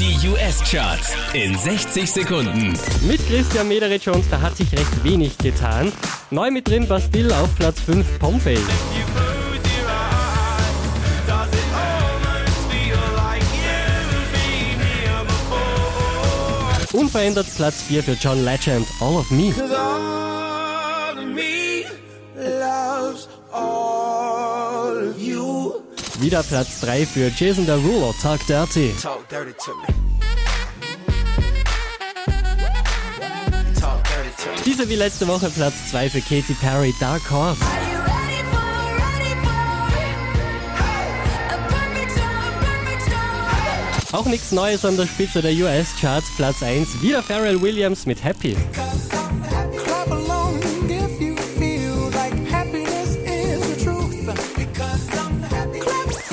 Die US-Charts in 60 Sekunden. Mit Christian Mederich und da hat sich recht wenig getan. Neu mit drin Bastille auf Platz 5 Pompey. Unverändert Platz 4 für John Legend, All of Me. Wieder Platz 3 für Jason Derulo, Talk Dirty. Talk dirty to me. Talk dirty to me. Diese wie letzte Woche Platz 2 für Katy Perry, Dark Horse. Auch nichts Neues an der Spitze der US-Charts, Platz 1, wieder Pharrell Williams mit Happy.